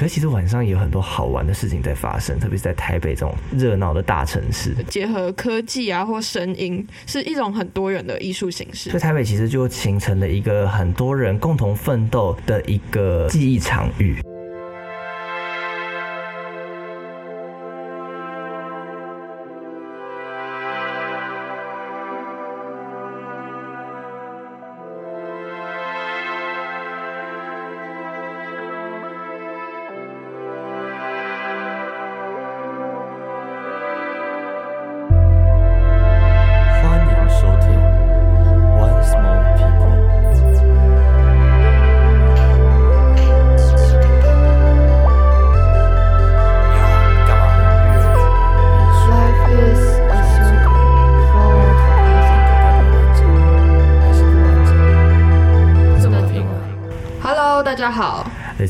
可是其实晚上也有很多好玩的事情在发生，特别是在台北这种热闹的大城市。结合科技啊或声音，是一种很多元的艺术形式。所以台北其实就形成了一个很多人共同奋斗的一个记忆场域。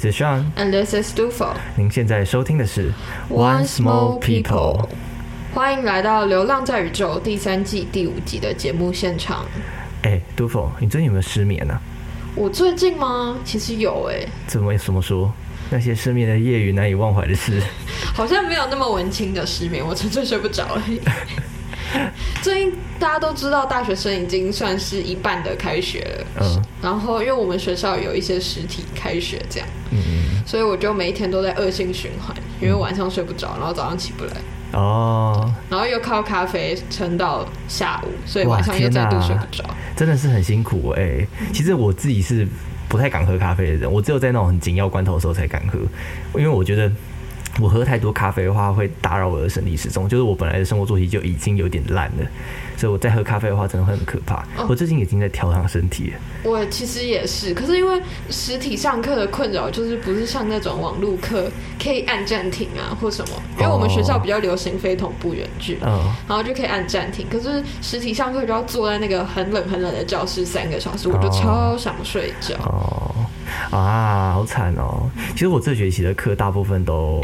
？This is Sean，，and this is Dufo。您现在收听的是 One Small People 欢迎来到《流浪在宇宙》第三季第五集的节目现场。哎，杜否，你最近有没有失眠呢、啊？我最近吗？其实有诶、怎么怎么说？那些失眠的夜与难以忘怀的事，好像没有那么文青的失眠，我纯粹睡不着而已。最近大家都知道，大学生已经算是一半的开学了。嗯。然后，因为我们学校有一些实体开学这样，嗯，所以我就每一天都在恶性循环，因为晚上睡不着，然后早上起不来，哦，然后又靠咖啡撑到下午，所以晚上又再度睡不着。真的是很辛苦哎、其实我自己是不太敢喝咖啡的人，我只有在那种很紧要关头的时候才敢喝，因为我觉得我喝太多咖啡的话会打扰我的生理时钟，就是我本来的生活作息就已经有点烂了，所以我再喝咖啡的话真的会很可怕。哦我最近已经在调养身体了，我其实也是，可是因为实体上课的困扰，就是不是像那种网络课可以按暂停啊或什么，因为我们学校比较流行非同步远距，嗯，然后就可以按暂停。可是实体上课就要坐在那个很冷很冷的教室三个小时，我就哦超想睡觉。哦，啊，好惨哦！其实我这学期的课大部分都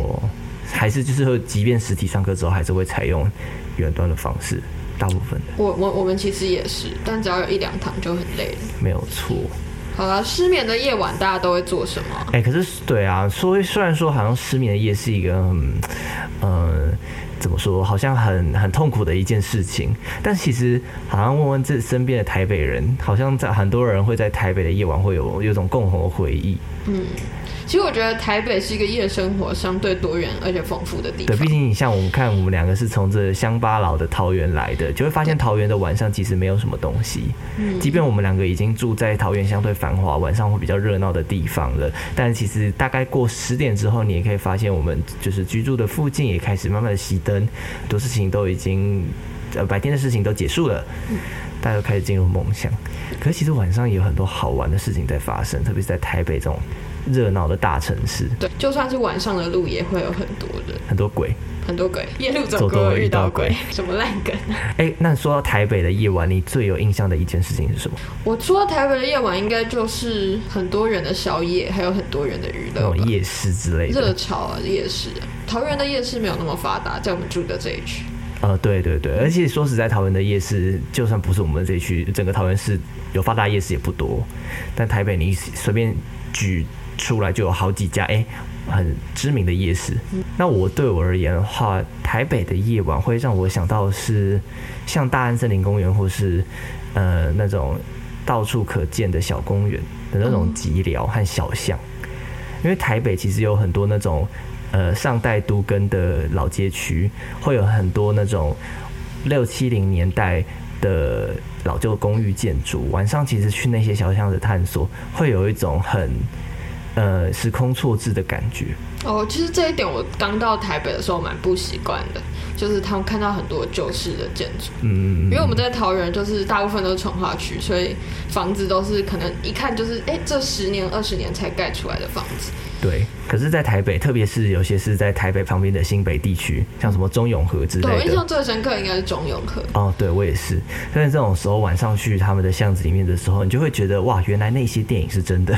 还是就是会，即便实体上课之后，还是会采用远端的方式，大部分的我我我们其实也是，但只要有一两堂就很累了。没有错。好了，失眠的夜晚大家都会做什么？哎、可是对啊，说虽然说好像失眠的夜是一个，嗯，呃，怎么说，好像很很痛苦的一件事情，但其实好像问问自己身边的台北人，好像在很多人会在台北的夜晚会有有种共同的回忆。嗯，其实我觉得台北是一个夜生活相对多元而且丰富的地方对，毕。竟你像我们看，我们两个是从这乡巴佬的桃园来的，就会发现桃园的晚上其实没有什么东西。嗯即便我们两个已经住在桃园相对繁华、晚上会比较热闹的地方了，但其实大概过十点之后，你也可以发现我们就是居住的附近也开始慢慢的熄灯，很多事情都已经呃白天的事情都结束了，大家都开始进入梦乡。可是其实晚上也有很多好玩的事情在发生，特别是在台北这种热闹的大城市，对，就算是晚上的路也会有很多人，很多鬼。很多鬼，夜路走走多过遇遇到鬼，什么烂梗啊？哎、那说到台北的夜晚，你最有印象的一件事情是什么？我说台北的夜晚应该就是很多人的宵夜，还有很多人的娱乐。那种夜市之类的。热潮啊，夜市啊，桃园的夜市没有那么发达，在我们住的这一区。呃，对对对，而且说实在，桃园的夜市就算不是我们这一区，整个桃园市有发达夜市也不多。但台北你随便举出来就有好几家，哎、很知名的夜市。那我对我而言的话，台北的夜晚会让我想到是像大安森林公园，或是呃那种到处可见的小公园的那种嗯寂寥和小巷。因为台北其实有很多那种呃上代都根的老街区，会有很多那种六七零年代的老旧公寓建筑。晚上其实去那些小巷子探索，会有一种很呃时空错置的感觉。哦，其实这一点我刚到台北的时候蛮不习惯的，就是他们看到很多旧式的建筑。嗯，因为我们在桃园，就是大部分都是从化区，所以房子都是可能一看就是，哎、这十年、二十年才盖出来的房子。对，可是，在台北，特别是有些是在台北旁边的新北地区，像什么中永和之类的印象最深刻应该是中永和，哦，对我也是。但是这种时候晚上去他们的巷子里面的时候，你就会觉得哇，原来那些电影是真的。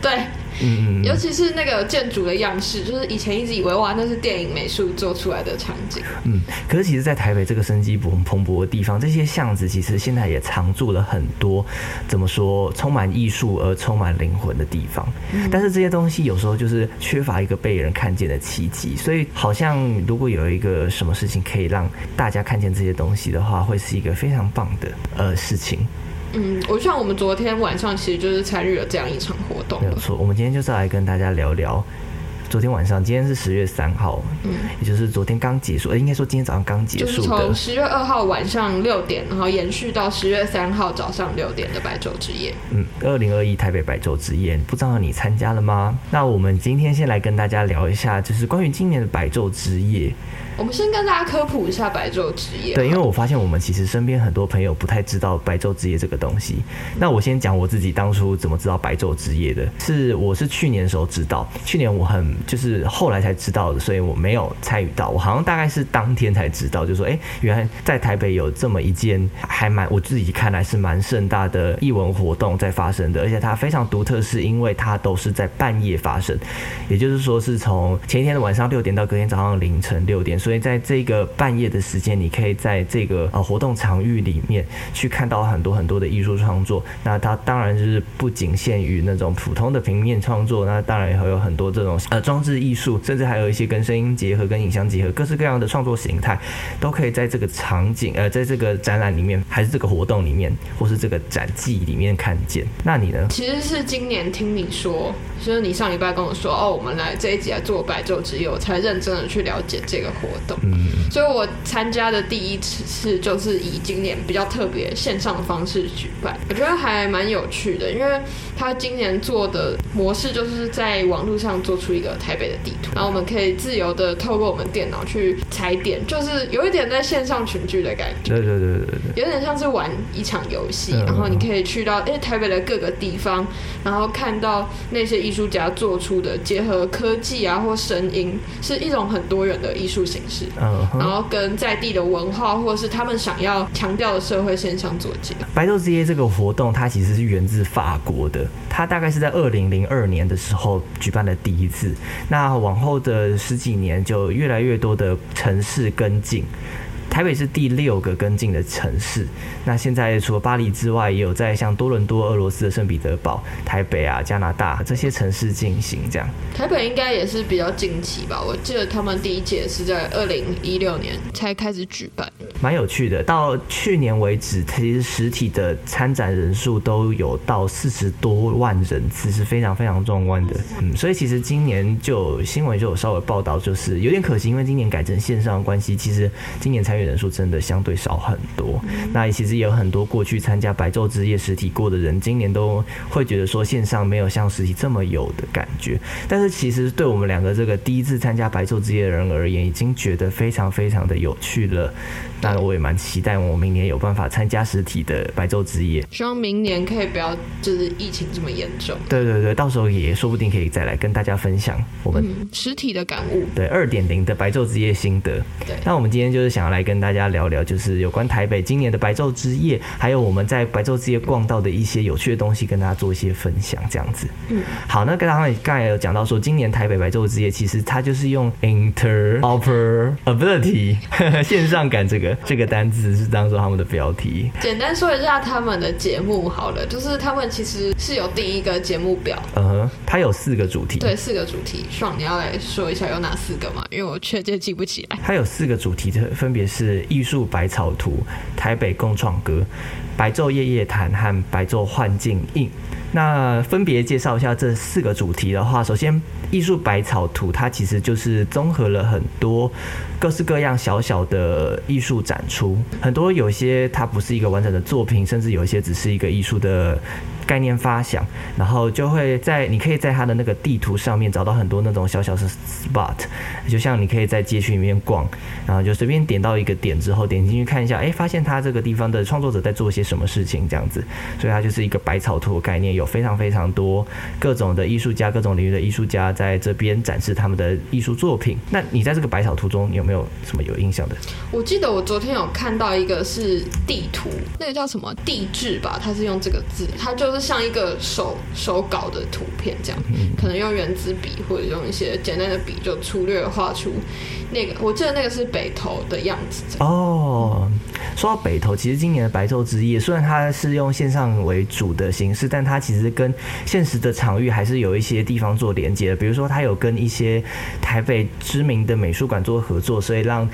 对，嗯嗯尤其是那个建筑的样式，就是以前一直以为哇，那是电影美术做出来的场景。嗯，可是其实，在台北这个生机蓬蓬勃的地方，这些巷子其实现在也藏住了很多怎么说，充满艺术而充满灵魂的地方。但是这些东西有时候就是缺乏一个被人看见的契机，所以好像如果有一个什么事情可以让大家看见这些东西的话，会是一个非常棒的呃事情。嗯，我像我们昨天晚上其实就是参与了这样一场活动。没有错，我们今天就是要来跟大家聊聊。昨天晚上，今天是十月三号，嗯也就是昨天刚结束，呃，应该说今天早上刚结就是束的从。十月二号晚上六点，然后延续到十月三号早上六点的白昼之夜。嗯，二零二一台北白昼之夜，不知道你参加了吗？那我们今天先来跟大家聊一下，就是关于今年的白昼之夜。我们先跟大家科普一下白昼之夜。对，因为我发现我们其实身边很多朋友不太知道白昼之夜这个东西。那我先讲我自己当初怎么知道白昼之夜的，是我是去年的时候知道，去年我很就是后来才知道的，所以我没有参与到，我好像大概是当天才知道，就说哎、诶原来在台北有这么一件还蛮我自己看来是蛮盛大的艺文活动在发生的，而且它非常独特，是因为它都是在半夜发生，也就是说是从前一天的晚上六点到隔天早上凌晨六点，所以在这个半夜的时间，你可以在这个呃活动场域里面去看到很多很多的艺术创作。那它当然就是不仅限于那种普通的平面创作，那当然也会有很多这种呃装置艺术，甚至还有一些跟声音结合、跟影像结合，各式各样的创作形态，都可以在这个场景呃在这个展览里面，还是这个活动里面，或是这个展季里面看见。那你呢？其实是今年听你说，就是你上礼拜跟我说，哦，我们来这一集来做白昼之夜，我才认真的去了解这个活动。嗯，所以我参加的第一次就是以今年比较特别线上的方式举办，我觉得还蛮有趣的，因为他今年做的模式就是在网络上做出一个台北的地图，然后我们可以自由的透过我们电脑去踩点，就是有一点在线上群聚的感觉。对对对对对对。有点像是玩一场游戏，嗯然后你可以去到诶台北的各个地方，然后看到那些艺术家做出的结合科技啊或声音，是一种很多元的艺术形式。嗯哼然后跟在地的文化或者是他们想要强调的社会现象做结合。白昼之夜这个活动，它其实是源自法国的，它大概是在二零零二年的时候举办的第一次。那往后的十几年，就越来越多的城市跟进。台北是第六个跟进的城市。那现在除了巴黎之外，也有在像多伦多、俄罗斯的圣彼得堡、台北啊、加拿大这些城市进行这样。台北应该也是比较近期吧，我记得他们第一届是在二零一六年才开始举办。蛮有趣的。到去年为止，其实实体的参展人数都有到四十多万人次，是非常非常壮观的。嗯，所以其实今年就有新闻就有稍微报道，就是有点可惜，因为今年改成线上的关系，其实今年参与人数真的相对少很多。那其实也有很多过去参加白昼之夜实体过的人，今年都会觉得说线上没有像实体这么有的感觉。但是其实对我们两个这个第一次参加白昼之夜的人而言，已经觉得非常非常的有趣了。那我也蛮期待我明年有办法参加实体的白昼之夜。希望明年可以不要就是疫情这么严重。对对对，到时候也说不定可以再来跟大家分享我们嗯，实体的感悟。对二点零的白昼之夜心得。对那我们今天就是想要来跟大家聊聊，就是有关台北今年的白昼之夜，还有我们在白昼之夜逛到的一些有趣的东西，跟大家做一些分享，这样子。嗯，好，那刚刚刚才有讲到说，今年台北白昼之夜其实它就是用 interoperability 线上感这个这个单字是当做他们的标题。简单说一下他们的节目好了，就是他们其实是有定一个节目表，嗯哼，它有四个主题。对，四个主题。爽，你要来说一下有哪四个吗？因为我确切记不起来。它有四个主题，分别是是艺术百草图、台北共创歌、白昼夜夜谈和白昼幻境印。那分别介绍一下这四个主题的话，首先艺术百草图，它其实就是综合了很多各式各样小小的艺术展出，很多有些它不是一个完整的作品，甚至有一些只是一个艺术的。概念发想，然后就会在你可以在它的那个地图上面找到很多那种小小的 spot，就像你可以在街区里面逛，然后就随便点到一个点之后，点进去看一下，哎，发现它这个地方的创作者在做些什么事情这样子，所以它就是一个百草图概念，有非常非常多各种的艺术家、各种领域的艺术家在这边展示他们的艺术作品。那你在这个百草图中有没有什么有印象的？我记得我昨天有看到一个是地图，那个叫什么地质吧，它是用这个字，它就是像一个手手稿的图片这样，可能用圆珠笔或者用一些简单的笔就粗略画出那个，我记得那个是北投的样子。哦，说到北投，其实今年的白昼之夜虽然它是用线上为主的形式，但它其实跟现实的场域还是有一些地方做连接的。比如说，它有跟一些台北知名的美术馆做合作，所以让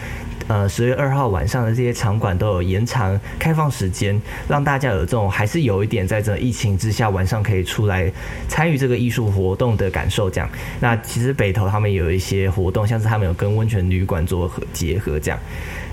呃十月二号晚上的这些场馆都有延长开放时间，让大家有这种还是有一点在这疫情之下晚上可以出来参与这个艺术活动的感受。这样，那其实北投他们有一些活动，像是他们有跟温泉旅馆做结合这样。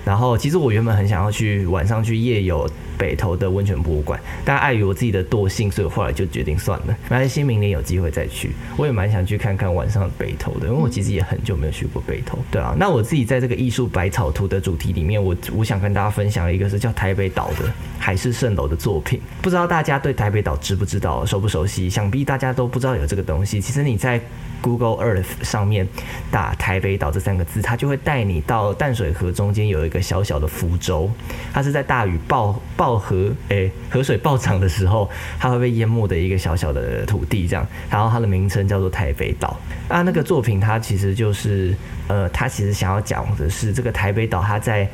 然后，其实我原本很想要去晚上去夜游北投的温泉博物馆，但碍于我自己的惰性，所以我后来就决定算了。没关系，明年有机会再去。我也蛮想去看看晚上的北投的，因为我其实也很久没有去过北投。对啊，那我自己在这个艺术百草图的主题里面，我我想跟大家分享一个是叫台北岛的海市蜃楼的作品。不知道大家对台北岛知不知道，熟不熟悉？想必大家都不知道有这个东西。其实你在 Google Earth 上面打台北岛这三个字，它就会带你到淡水河中间有一个小小的浮洲，它是在大雨暴暴到河诶、河水暴涨的时候，它会被淹没的一个小小的土地这样，然后它的名称叫做台北岛。啊，那个作品它其实就是呃，它其实想要讲的是这个台北岛它在。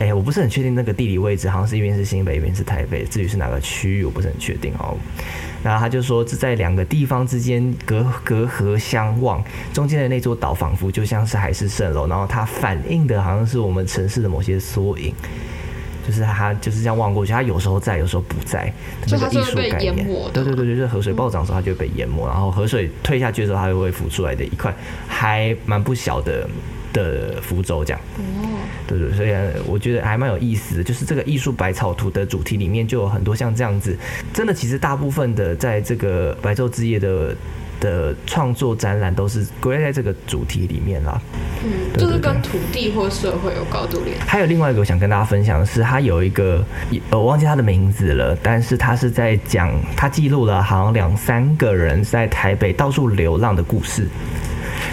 哎、我不是很确定那个地理位置，好像是一边是新北，一边是台北。至于是哪个区域，我不是很确定哦。然后他就说，这在两个地方之间隔隔河相望，中间的那座岛仿佛就像是海市蜃楼，然后它反映的好像是我们城市的某些缩影。就是它就是这样望过去，它有时候在，有时候不在，那个艺是会被淹术概念。对对对，就是河水暴涨的时候，它就会被淹没，然后河水退下去的时候，它就会浮出来的一块还蛮不小的的浮洲这样。哦，对对，所以呃我觉得还蛮有意思的，就是这个艺术百草图的主题里面就有很多像这样子，真的其实大部分的在这个白昼之夜的的创作展览都是归类在这个主题里面啦。嗯，对对就是跟土地或社会有高度联系。还有另外一个我想跟大家分享的是，他有一个呃我忘记他的名字了，但是他是在讲他记录了好像两三个人在台北到处流浪的故事。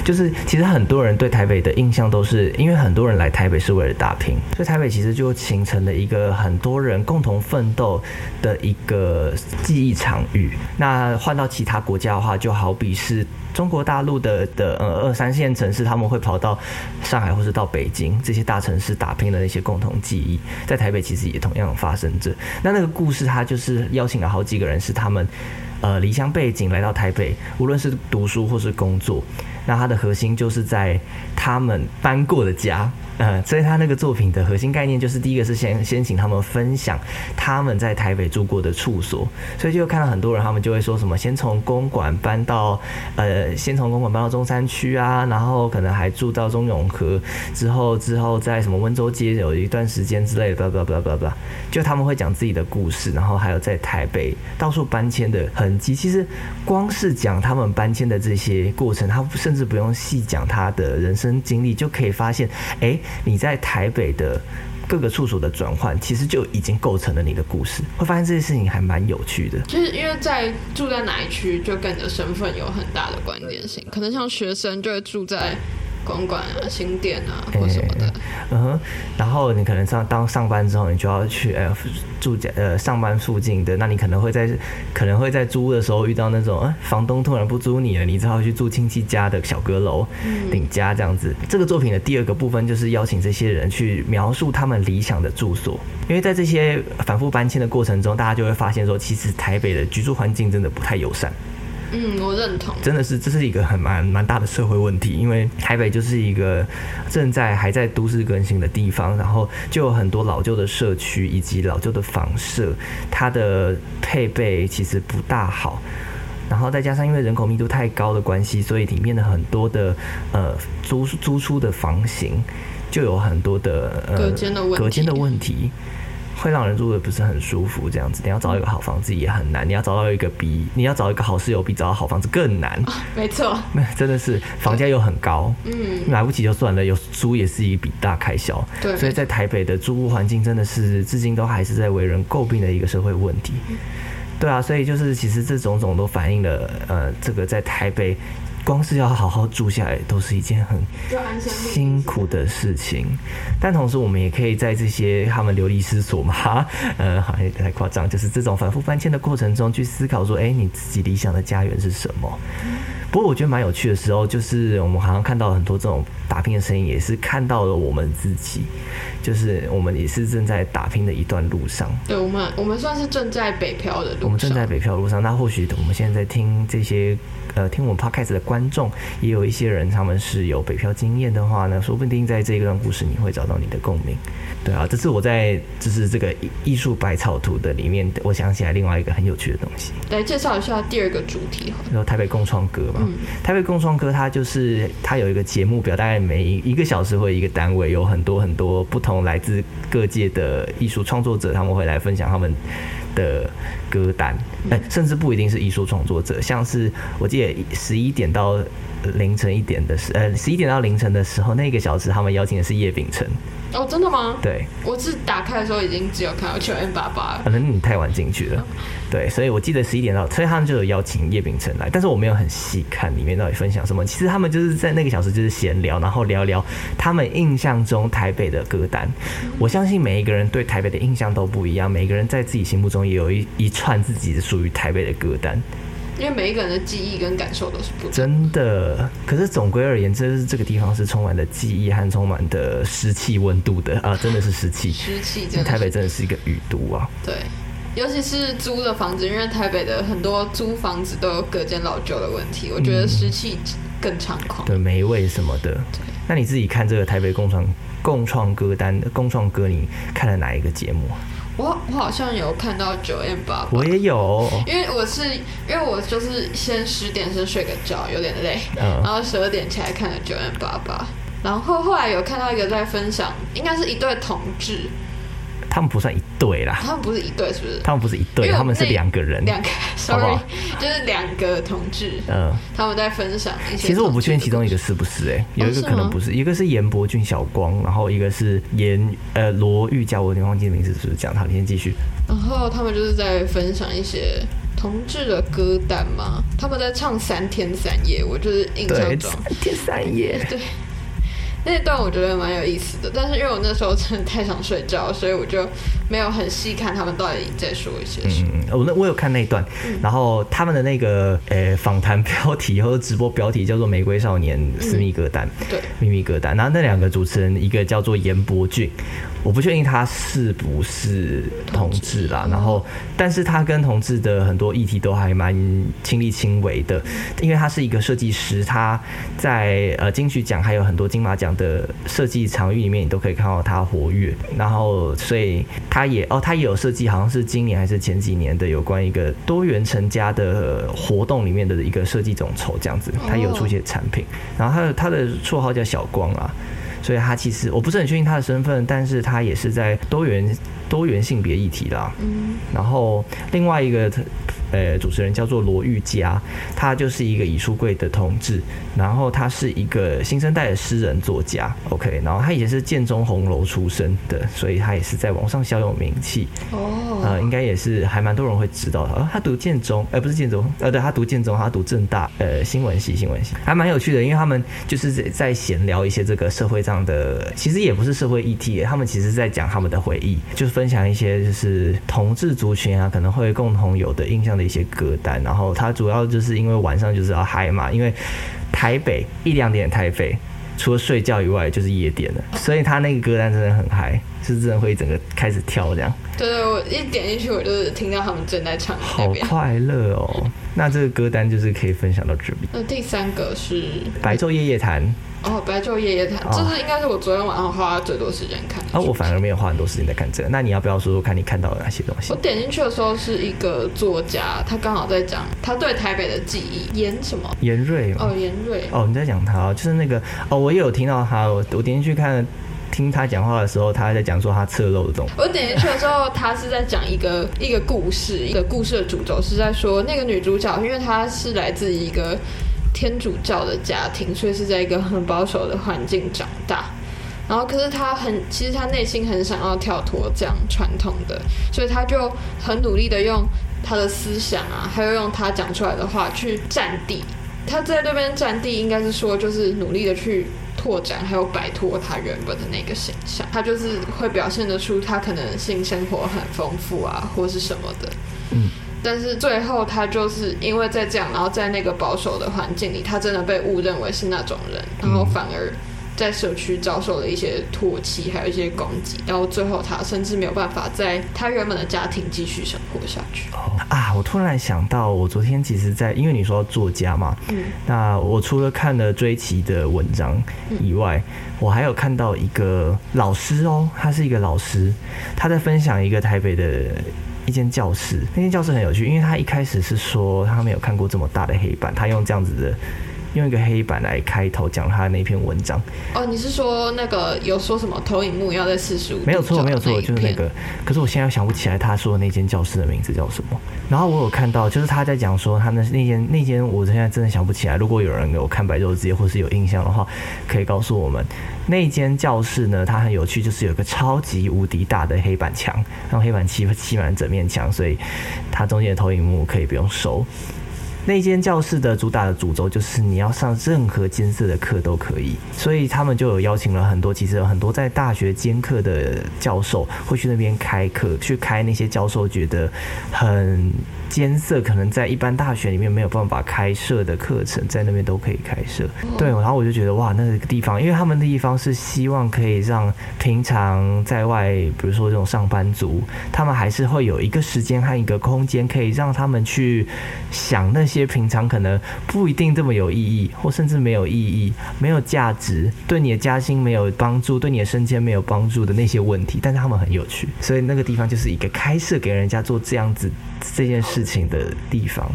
就是其实很多人对台北的印象都是因为很多人来台北是为了打拼，所以台北其实就形成了一个很多人共同奋斗的一个记忆场域。那换到其他国家的话，就好比是中国大陆的的呃二三线城市，他们会跑到上海或是到北京这些大城市打拼的那些共同记忆，在台北其实也同样发生着。那那个故事，它就是邀请了好几个人，是他们呃离乡背景来到台北，无论是读书或是工作，那它的核心就是在他们搬过的家。呃，所以他那个作品的核心概念就是，第一个是先先请他们分享他们在台北住过的处所，所以就看到很多人他们就会说什么，先从公馆搬到呃，先从公馆搬到中山区啊，然后可能还住到中永和，之后之后在什么温州街有一段时间之类的，blah blah blah blah blah，就他们会讲自己的故事，然后还有在台北到处搬迁的痕迹。其实光是讲他们搬迁的这些过程，他甚至不用细讲他的人生经历，就可以发现，哎，你在台北的。各个处所的转换，其实就已经构成了你的故事。会发现这件事情还蛮有趣的。就是因为在住在哪一区，就跟你的身份有很大的关联性。可能像学生就会住在公馆啊、新店啊或什么的。嗯哼，然后你可能上当上班之后，你就要去呃住家呃上班附近的，那你可能会在可能会在租屋的时候遇到那种，呃房东突然不租你了，你只好去住亲戚家的小阁楼、顶家这样子。这个作品的第二个部分就是邀请这些人去描述他们理想的住所，因为在这些反复搬迁的过程中，大家就会发现说，其实台北的居住环境真的不太友善。嗯，我认同。真的是这是一个很蛮蛮大的社会问题，因为台北就是一个正在还在都市更新的地方，然后就有很多老旧的社区以及老旧的房舍，它的配备其实不大好。然后再加上因为人口密度太高的关系，所以里面的很多的呃租租出的房型就有很多的呃隔间的问题隔间的问题。会让人住的不是很舒服，这样子，你要找一个好房子也很难，你要找到一个比你要找一个好室友比找到好房子更难，没错。那 真的是房价又很高，嗯，买不起就算了，有租也是一笔大开销。对所以在台北的租屋环境真的是至今都还是在为人诟病的一个社会问题。对啊，所以就是其实这种种都反映了呃，这个在台北光是要好好住下来，都是一件很辛苦的事情。但同时，我们也可以在这些他们流离失所嘛，呃，好像太夸张，就是这种反复搬迁的过程中，去思考说，哎、你自己理想的家园是什么？不过我觉得蛮有趣的时候，就是我们好像看到很多这种打拼的身影，也是看到了我们自己，就是我们也是正在打拼的一段路上。对我们，我们算是正在北漂的路上。我们正在北漂路上，那或许我们现在在听这些呃听我们 podcast 的观众，也有一些人他们是有北漂经验的话呢，说不定在这一段故事你会找到你的共鸣。对啊，这是我在就是这个艺艺术百草图的里面，我想起来另外一个很有趣的东西。来介绍一下第二个主题哈。然后台北共创歌嘛，台北共创歌它就是它有一个节目表，大概每一个小时或一个单位，有很多很多不同来自各界的艺术创作者，他们会来分享他们的歌单，哎、甚至不一定是艺术创作者，像是我记得十一点到凌晨一点的时，呃，十一点到凌晨的时候，那个小时他们邀请的是叶秉辰，哦，真的吗？对，我是打开的时候已经只有看到九 N 八八了。可能你太晚进去了，对，所以我记得十一点到，所以他们就有邀请叶秉辰来，但是我没有很细看里面到底分享什么。其实他们就是在那个小时就是闲聊，然后聊聊他们印象中台北的歌单。我相信每一个人对台北的印象都不一样，每个人在自己心目中也有一一串自己属于台北的歌单，因为每一个人的记忆跟感受都是不同。真的。可是总归而言，这是这个地方是充满了记忆和充满的湿气温度的啊，真的是湿气。湿气台北真的是一个雨都啊。对，尤其是租的房子，因为台北的很多租房子都有隔间老旧的问题，我觉得湿气更猖狂。对霉味什么的。那你自己看这个台北共创共创歌单共创歌，你看了哪一个节目啊？我我好像有看到九 M 八八我，也有，因为我是因为我就是先十点先睡个觉，有点累，嗯。然后十二点起来看了九 M 八八，然后后来有看到一个在分享，应该是一对同志，他们不算一对啦，他们不是一对，是不是？他们不是一对，他们是那两个人。两个好不好，sorry，就是两个同志，嗯，他们在分享一些。其实我不确定其中一个。是不是哎、有一个可能不是，一个是严伯俊小光，然后一个是严呃罗玉佳，我有点忘记名字是不是这样？好，你先继续。然后他们就是在分享一些同志的歌单嘛，他们在唱三天三夜，我就是印对，象中三天三夜。对那段我觉得蛮有意思的，但是因为我那时候真的太想睡觉，所以我就没有很细看他们到底在说一些什么。嗯，我那我有看那一段，然后他们的那个呃访谈标题或者直播标题叫做《玫瑰少年私密歌单》，对，秘密歌单。然后那两个主持人，一个叫做严伯俊，我不确定他是不是同志啦。然后，但是他跟同志的很多议题都还蛮亲力亲为的，因为他是一个设计师，他在呃金曲奖还有很多金马奖的设计场域里面，你都可以看到他活跃。然后，所以他也哦，他也有设计，好像是今年还是前几年的有关一个多元成家的活动里面的一个设计总筹这样子，他有出一些产品。然后他的他的绰号叫小光啊，所以他其实我不是很确定他的身份，但是他也是在多元多元性别议题啦。嗯，然后另外一个呃主持人叫做罗玉佳，他就是一个以书柜的同志，然后他是一个新生代的诗人作家，OK，然后他以前是建中红楼出身的，所以他也是在网上小有名气，哦，呃，应该也是还蛮多人会知道他。呃，他读建中，呃，不是建中，呃，对他读建中，他读正大，呃，新闻系，新闻系，还蛮有趣的，因为他们就是在在闲聊一些这个社会上的，其实也不是社会议题，他们其实在讲他们的回忆，就是分享一些就是同志族群啊可能会共同有的印象的一些歌单。然后他主要就是因为晚上就是要嗨嘛，因为台北一两点台北。除了睡觉以外，就是夜店了，所以他那个歌单真的很嗨，是真的会整个开始跳这样。对对，我一点进去，我就是听到他们正在唱好。快乐哦！那这个歌单就是可以分享到这里。那第三个是白昼夜夜谈哦，白昼夜夜谈，哦这是应该是我昨天晚上花最多时间看的啊，我反而没有花很多时间在看这个。那你要不要说说看你看到了哪些东西我？点进去的时候是一个作家，他刚好在讲他对台北的记忆，严什么？严瑞吗？哦，严瑞。哦，你在讲他哦，就是那个哦，我也有听到他，我我点进去看，听他讲话的时候，他在讲说他侧漏的东西。我点进去的时候，他是在讲一个一个故事，一个故事的主轴是在说那个女主角，因为她是来自一个天主教的家庭，所以是在一个很保守的环境长大。然后，可是她很，其实她内心很想要跳脱这样传统的，所以她就很努力的用她的思想啊，还有用她讲出来的话去占地，他在那边占地，应该是说就是努力的去拓展，还有摆脱他原本的那个形象。他就是会表现得出他可能性生活很丰富啊，或是什么的。嗯。但是最后他就是因为在这样，然后在那个保守的环境里，他真的被误认为是那种人，然后反而在社区遭受了一些唾弃，还有一些攻击，然后最后他甚至没有办法在他原本的家庭继续生活下去。哦啊，我突然想到，我昨天其实在，因为你说作家嘛，嗯那我除了看了追奇的文章以外，我还有看到一个老师哦，他是一个老师，他在分享一个台北的一间教室，那间教室很有趣，因为他一开始是说他没有看过这么大的黑板，他用这样子的。用一个黑板来开头讲他那篇文章，哦，你是说那个有说什么投影幕要在四十五？没有错，没有错，就是那个。可是我现在又想不起来他说的那间教室的名字叫什么。然后我有看到，就是他在讲说他那那间那间，我现在真的想不起来。如果有人有看白昼之夜或是有印象的话，可以告诉我们。那间教室呢，它很有趣，就是有个超级无敌大的黑板墙，然后黑板漆漆满整面墙，所以它中间的投影幕可以不用收。那间教室的主打的主轴就是你要上任何艰涩的课都可以，所以他们就有邀请了很多，其实有很多在大学兼课的教授会去那边开课，去开那些教授觉得很艰涩，可能在一般大学里面没有办法开设的课程，在那边都可以开设。对，然后我就觉得哇，那个地方，因为他们的地方是希望可以让平常在外，比如说这种上班族，他们还是会有一个时间和一个空间，可以让他们去想那些平常可能不一定这么有意义，或甚至没有意义、没有价值，对你的加薪没有帮助，对你的升迁没有帮助的那些问题，但是他们很有趣，所以那个地方就是一个开设给人家做这样子这件事情的地方。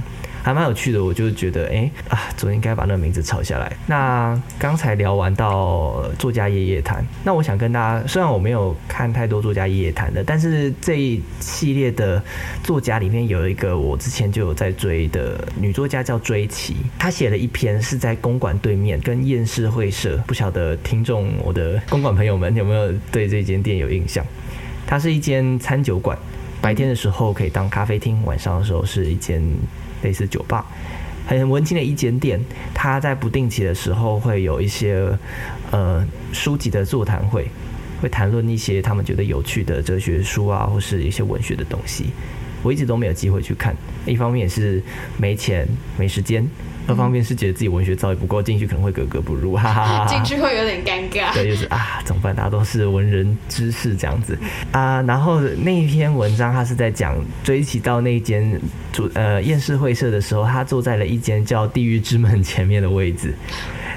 还蛮有趣的，我就觉得，哎、啊，昨天应该把那个名字抄下来。那刚才聊完到作家夜夜谈，那我想跟大家，虽然我没有看太多作家夜夜谈的，但是这一系列的作家里面有一个我之前就有在追的女作家叫追奇，她写了一篇是在公馆对面跟燕市会社，不晓得听众我的公馆朋友们有没有对这间店有印象？它是一间餐酒馆，白天的时候可以当咖啡厅，晚上的时候是一间类似酒吧，很温馨的一间店。它在不定期的时候会有一些呃书籍的座谈会，会谈论一些他们觉得有趣的哲学书啊，或是一些文学的东西。我一直都没有机会去看，一方面也是没钱没时间，二方面是觉得自己文学造诣不够，进去可能会格格不入，哈哈哈哈。进去会有点尴尬。对，就是啊，怎么办？大家都是文人知识这样子啊。然后那一篇文章，他是在讲追起到那间主呃宴世会社的时候，他坐在了一间叫地狱之门前面的位置。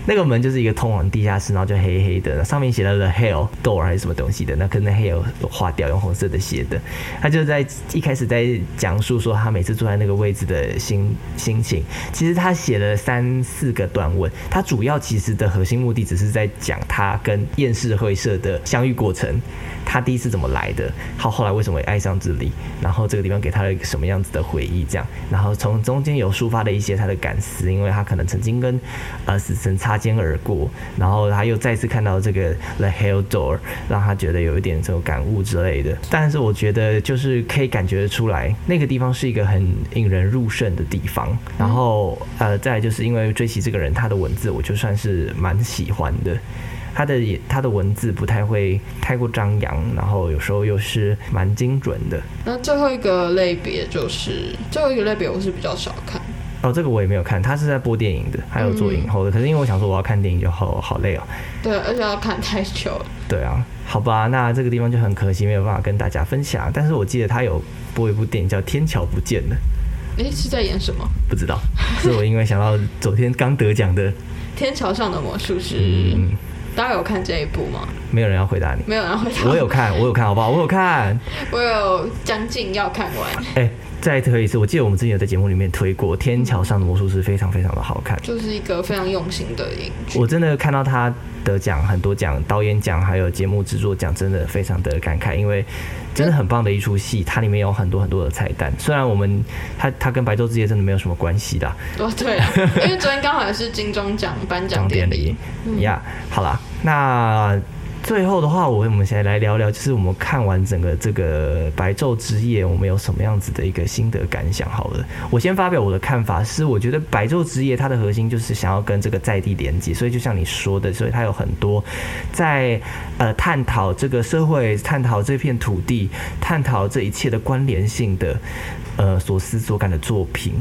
那个门就是一个通往地下室，然后就黑黑的，上面写了 The Hell Door 还是什么东西的，那可能 Hell 划掉，用红色的写的。他就在一开始在讲述说他每次坐在那个位置的心心情。其实他写了三四个段文，他主要其实的核心目的只是在讲他跟厌世会社的相遇过程，他第一次怎么来的，他后来为什么会爱上这里，然后这个地方给他了一个什么样子的回忆，这样，然后从中间有抒发了一些他的感思，因为他可能曾经跟呃死神擦擦肩而过，然后他又再次看到这个 The Hell Door，让他觉得有一点这种感悟之类的。但是我觉得就是可以感觉得出来，那个地方是一个很引人入胜的地方。然后呃，再就是因为追奇这个人，他的文字我就算是蛮喜欢的。他的也他的文字不太会太过张扬，然后有时候又是蛮精准的。那最后一个类别就是最后一个类别，我是比较少看。哦，这个我也没有看，他是在播电影的，还有做影后的。可是因为我想说我要看电影就好好累哦。对，而且要看太久了。对啊，好吧，那这个地方就很可惜没有办法跟大家分享。但是我记得他有播一部电影叫《天桥不见了诶，是在演什么？》，不知道，是我因为想到昨天刚得奖的，天桥上的魔术师。嗯，大家有看这一部吗？没有人要回答你。没有人回答。我有看，我有看，好不好？我有看。我有将近要看完，哎、再推一次，我记得我们之前有在节目里面推过《天桥上的魔术师》，非常非常的好看。就是一个非常用心的影剧。我真的看到他得奖很多奖，导演奖还有节目制作奖，真的非常的感慨，因为真的很棒的一出戏，它里面有很多很多的彩蛋。虽然我们它它跟白昼之夜真的没有什么关系的，哦，对啊，因为昨天刚好也是金钟奖颁奖当典典礼 礼。呀好啦，那最后的话，我我们先来聊聊，就是我们看完整个这个《白昼之夜》，我们有什么样子的一个心得感想？好了，我先发表我的看法，是我觉得《白昼之夜》它的核心就是想要跟这个在地连接，所以就像你说的，所以它有很多在呃探讨这个社会、探讨这片土地、探讨这一切的关联性的呃所思所感的作品。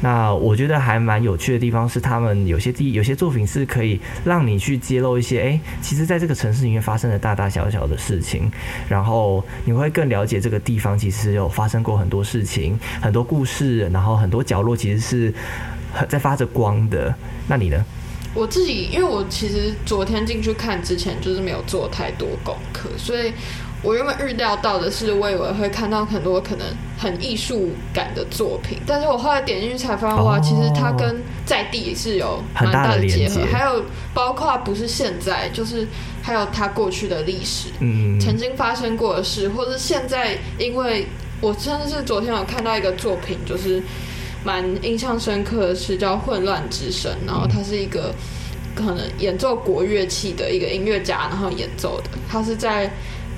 那我觉得还蛮有趣的地方是，他们有些地有些作品是可以让你去揭露一些，哎，其实在这个城市里面发生的大大小小的事情，然后你会更了解这个地方其实有发生过很多事情，很多故事，然后很多角落其实是很在发着光的。那你呢？我自己，因为我其实昨天进去看之前，就是没有做太多功课，所以我原本预料到的是，我以为会看到很多可能很艺术感的作品，但是我后来点进去才发现，哇，哦。其实它跟在地是有蛮很大的的结。合，还有包括不是现在，就是还有它过去的历史，嗯，曾经发生过的事，或者现在，因为我真的是昨天有看到一个作品，就是蛮印象深刻的是叫《混乱之声》，然后它是一个可能演奏国乐器的一个音乐家，然后演奏的，他是在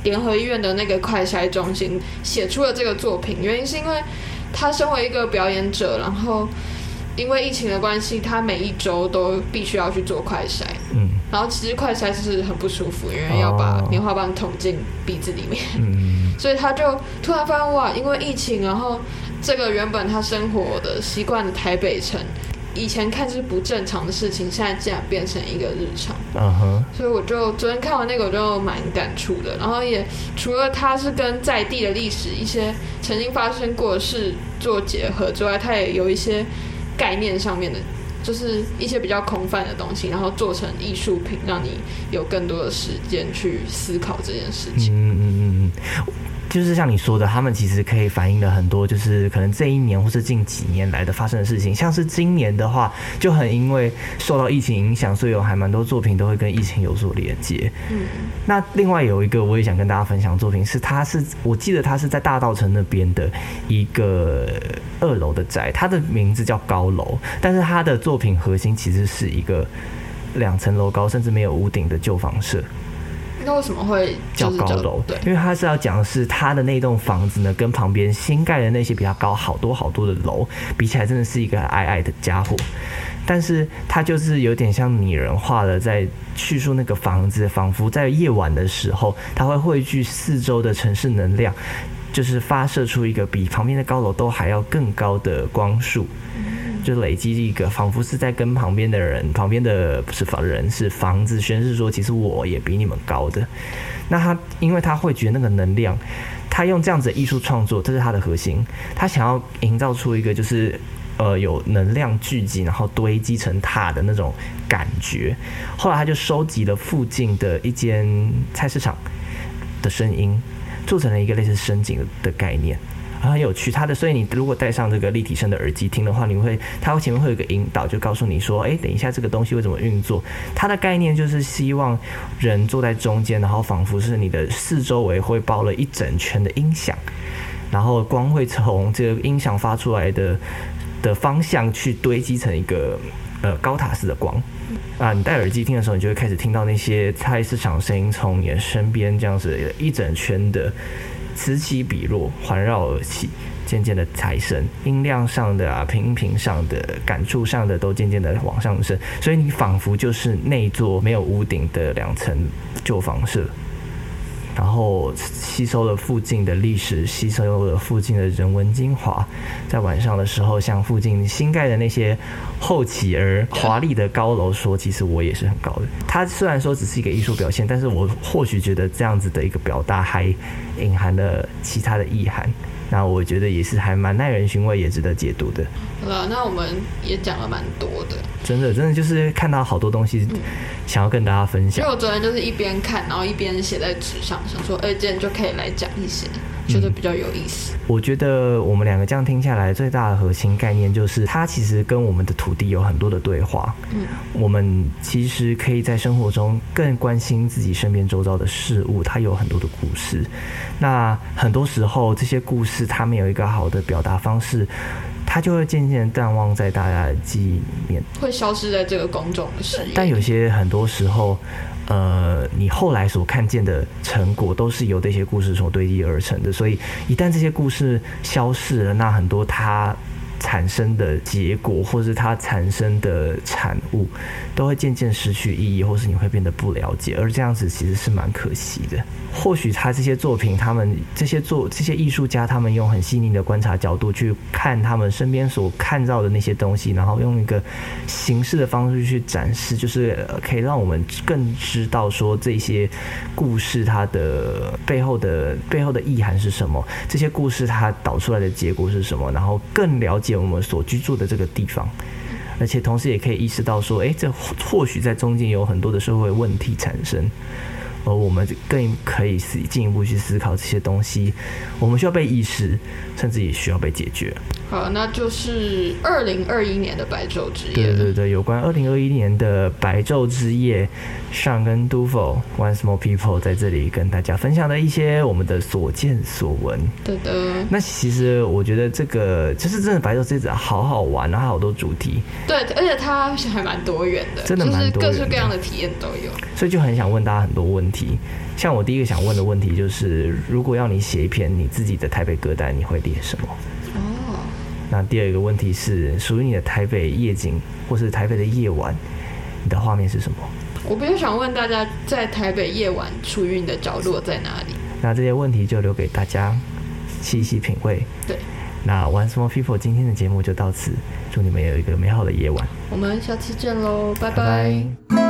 联合医院的那个快筛中心写出了这个作品，原因是因为他身为一个表演者，然后因为疫情的关系，他每一周都必须要去做快筛，嗯。然后其实快筛是很不舒服，因为要把哦。棉花棒捅进鼻子里面，嗯。所以他就突然发现哇，因为疫情，然后这个原本他生活的习惯的台北城，以前看是不正常的事情，现在竟然变成一个日常。嗯哼，所以我就昨天看完那个，我就蛮感触的。然后也除了它是跟在地的历史一些曾经发生过的事做结合之外，它也有一些概念上面的，就是一些比较空泛的东西，然后做成艺术品，让你有更多的时间去思考这件事情。嗯嗯嗯嗯，就是像你说的，他们其实可以反映了很多，就是可能这一年或是近几年来的发生的事情。像是今年的话，就很因为受到疫情影响，所以有还蛮多作品都会跟疫情有所连接。嗯，那另外有一个我也想跟大家分享的作品是，它是我记得它是在大道城那边的一个二楼的宅，它的名字叫高楼，但是它的作品核心其实是一个两层楼高甚至没有屋顶的旧房舍。那为什么会就是叫高楼，对，因为他是要讲的是他的那栋房子呢，跟旁边新盖的那些比较高好多好多的楼比起来，真的是一个矮矮的家伙。但是他就是有点像拟人化的在叙述那个房子，仿佛在夜晚的时候，它会汇聚四周的城市能量，就是发射出一个比旁边的高楼都还要更高的光束。就累积一个，仿佛是在跟旁边的人，旁边的不是房人，是房子宣示说，其实我也比你们高的。那他，因为他会觉那个能量，他用这样子的艺术创作，这是他的核心，他想要营造出一个就是。呃，有能量聚集，然后堆积成塔的那种感觉。后来他就收集了附近的一间菜市场的声音，做成了一个类似声景的概念。很有趣，它的所以你如果戴上这个立体声的耳机听的话，你会它前面会有一个引导，就告诉你说，哎，等一下这个东西会怎么运作。它的概念就是希望人坐在中间，然后仿佛是你的四周围会包了一整圈的音响，然后光会从这个音响发出来的的方向去堆积成一个呃高塔式的光。啊，你戴耳机听的时候，你就会开始听到那些菜市场声音从你的身边这样子一整圈的此起彼落环绕而起，渐渐的抬升，音量上的啊、频频上的、感触上的都渐渐的往上升，所以你仿佛就是那座没有屋顶的两层旧房舍。然后吸收了附近的历史，吸收了附近的人文精华，在晚上的时候，向附近新盖的那些后起而华丽的高楼说：“其实我也是很高的。”它虽然说只是一个艺术表现，但是我或许觉得这样子的一个表达还隐含了其他的意涵。那我觉得也是还蛮耐人寻味，也值得解读的。好了，那我们也讲了蛮多的。真的，真的就是看到好多东西，想要跟大家分享因为。我昨天就是一边看，然后一边写在纸上，想说，哎、今天就可以来讲一些，觉得比较有意思。我觉得我们两个这样听下来，最大的核心概念就是，它其实跟我们的土地有很多的对话。嗯，我们其实可以在生活中更关心自己身边周遭的事物，它有很多的故事。那很多时候，这些故事他们有一个好的表达方式，它就会渐渐淡忘在大家的记忆里面。会消失在这个公众的视野。但有些很多时候，呃，你后来所看见的成果都是由这些故事所堆积而成的。所以，一旦这些故事消逝了，那很多它产生的结果，或是它产生的产物，都会渐渐失去意义，或是你会变得不了解。而这样子其实是蛮可惜的。或许他这些作品，他们这些作这些艺术家，他们用很细腻的观察角度去看他们身边所看到的那些东西，然后用一个形式的方式去展示，就是可以让我们更知道说这些故事它的背后的背后的意涵是什么，这些故事它导出来的结果是什么，然后更了解我们所居住的这个地方。而且同时也可以意识到说，诶，这或许在中间有很多的社会问题产生，而我们更可以思进一步去思考这些东西，我们需要被意识，甚至也需要被解决。好，那就是二零二一年的白昼之夜。对对对，有关二零二一年的白昼之夜，上跟 Dufo One Small People 在这里跟大家分享的一些我们的所见所闻。对的，那其实我觉得这个就是真的白昼之夜好好玩，然后好多主题，对，而且它还蛮多元的，真的蛮多元的就是各式各样的体验都有。所以就很想问大家很多问题。像我第一个想问的问题就是，如果要你写一篇你自己的台北歌单，你会列什么？哦，那第二个问题是，属于你的台北夜景或是台北的夜晚，你的画面是什么？我比较想问大家，在台北夜晚处于你的角落在哪里？那这些问题就留给大家细细品味。对，那 One Small People 今天的节目就到此，祝你们有一个美好的夜晚，我们下次见喽，拜拜拜